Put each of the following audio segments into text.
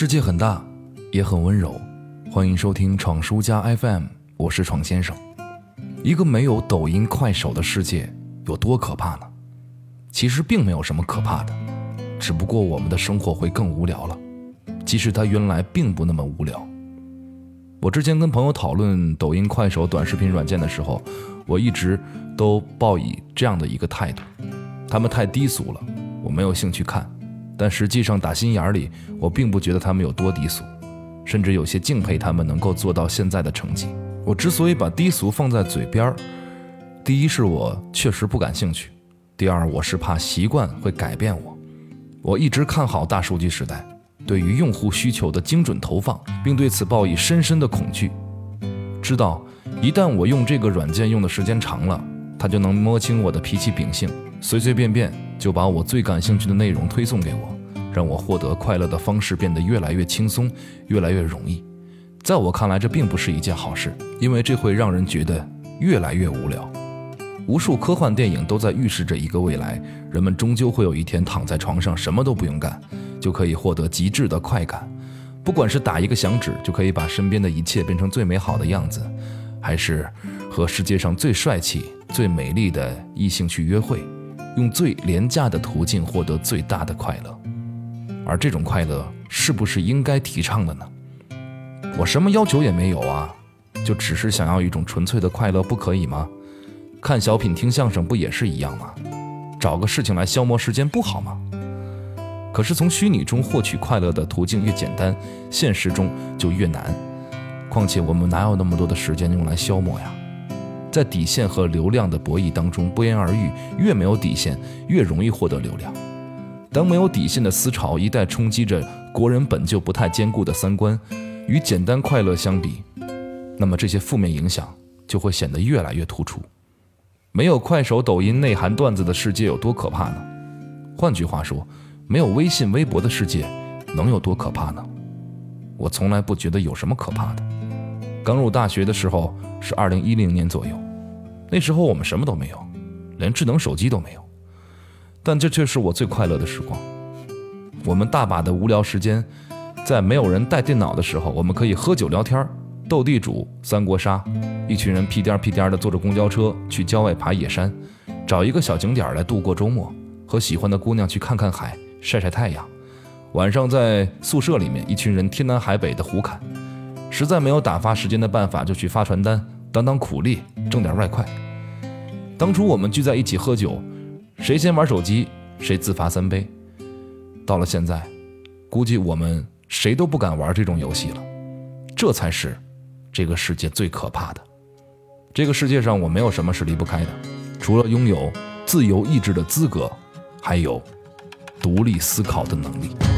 世界很大，也很温柔。欢迎收听闯书家 FM，我是闯先生。一个没有抖音、快手的世界有多可怕呢？其实并没有什么可怕的，只不过我们的生活会更无聊了。即使它原来并不那么无聊。我之前跟朋友讨论抖音、快手短视频软件的时候，我一直都抱以这样的一个态度：他们太低俗了，我没有兴趣看。但实际上，打心眼里，我并不觉得他们有多低俗，甚至有些敬佩他们能够做到现在的成绩。我之所以把低俗放在嘴边儿，第一是我确实不感兴趣，第二我是怕习惯会改变我。我一直看好大数据时代。对于用户需求的精准投放，并对此抱以深深的恐惧，知道一旦我用这个软件用的时间长了，它就能摸清我的脾气秉性，随随便便就把我最感兴趣的内容推送给我，让我获得快乐的方式变得越来越轻松，越来越容易。在我看来，这并不是一件好事，因为这会让人觉得越来越无聊。无数科幻电影都在预示着一个未来，人们终究会有一天躺在床上什么都不用干。就可以获得极致的快感，不管是打一个响指就可以把身边的一切变成最美好的样子，还是和世界上最帅气、最美丽的异性去约会，用最廉价的途径获得最大的快乐。而这种快乐是不是应该提倡的呢？我什么要求也没有啊，就只是想要一种纯粹的快乐，不可以吗？看小品、听相声不也是一样吗？找个事情来消磨时间不好吗？可是从虚拟中获取快乐的途径越简单，现实中就越难。况且我们哪有那么多的时间用来消磨呀？在底线和流量的博弈当中不言而喻，越没有底线，越容易获得流量。当没有底线的思潮一旦冲击着国人本就不太坚固的三观，与简单快乐相比，那么这些负面影响就会显得越来越突出。没有快手、抖音内涵段子的世界有多可怕呢？换句话说。没有微信、微博的世界能有多可怕呢？我从来不觉得有什么可怕的。刚入大学的时候是二零一零年左右，那时候我们什么都没有，连智能手机都没有，但这却是我最快乐的时光。我们大把的无聊时间，在没有人带电脑的时候，我们可以喝酒聊天、斗地主、三国杀，一群人屁颠屁颠的坐着公交车去郊外爬野山，找一个小景点来度过周末，和喜欢的姑娘去看看海。晒晒太阳，晚上在宿舍里面，一群人天南海北的胡侃，实在没有打发时间的办法，就去发传单，当当苦力，挣点外快。当初我们聚在一起喝酒，谁先玩手机，谁自罚三杯。到了现在，估计我们谁都不敢玩这种游戏了。这才是这个世界最可怕的。这个世界上，我没有什么是离不开的，除了拥有自由意志的资格，还有。独立思考的能力。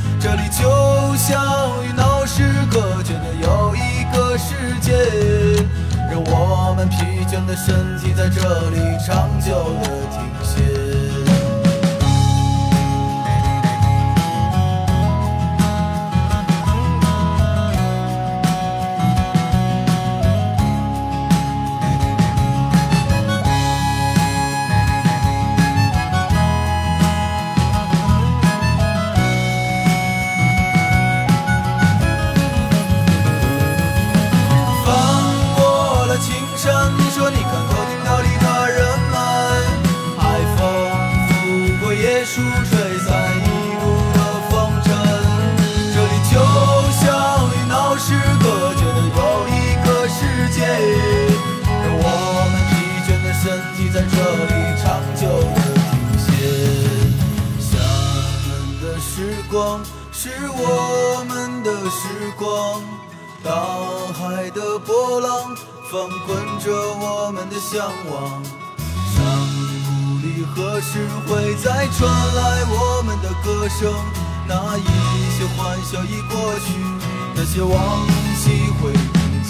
这里就像与闹市隔绝的又一个世界，让我们疲倦的身体在这里长久的停歇。时光，大海的波浪翻滚着我们的向往。山谷里何时会再传来我们的歌声？那一些欢笑已过去，那些往昔会铭记。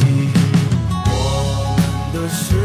我们的时